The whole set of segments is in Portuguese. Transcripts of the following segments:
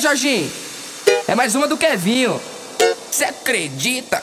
Jorginho? É mais uma do Kevinho. Cê acredita?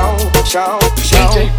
chão, chão, chão. DJ.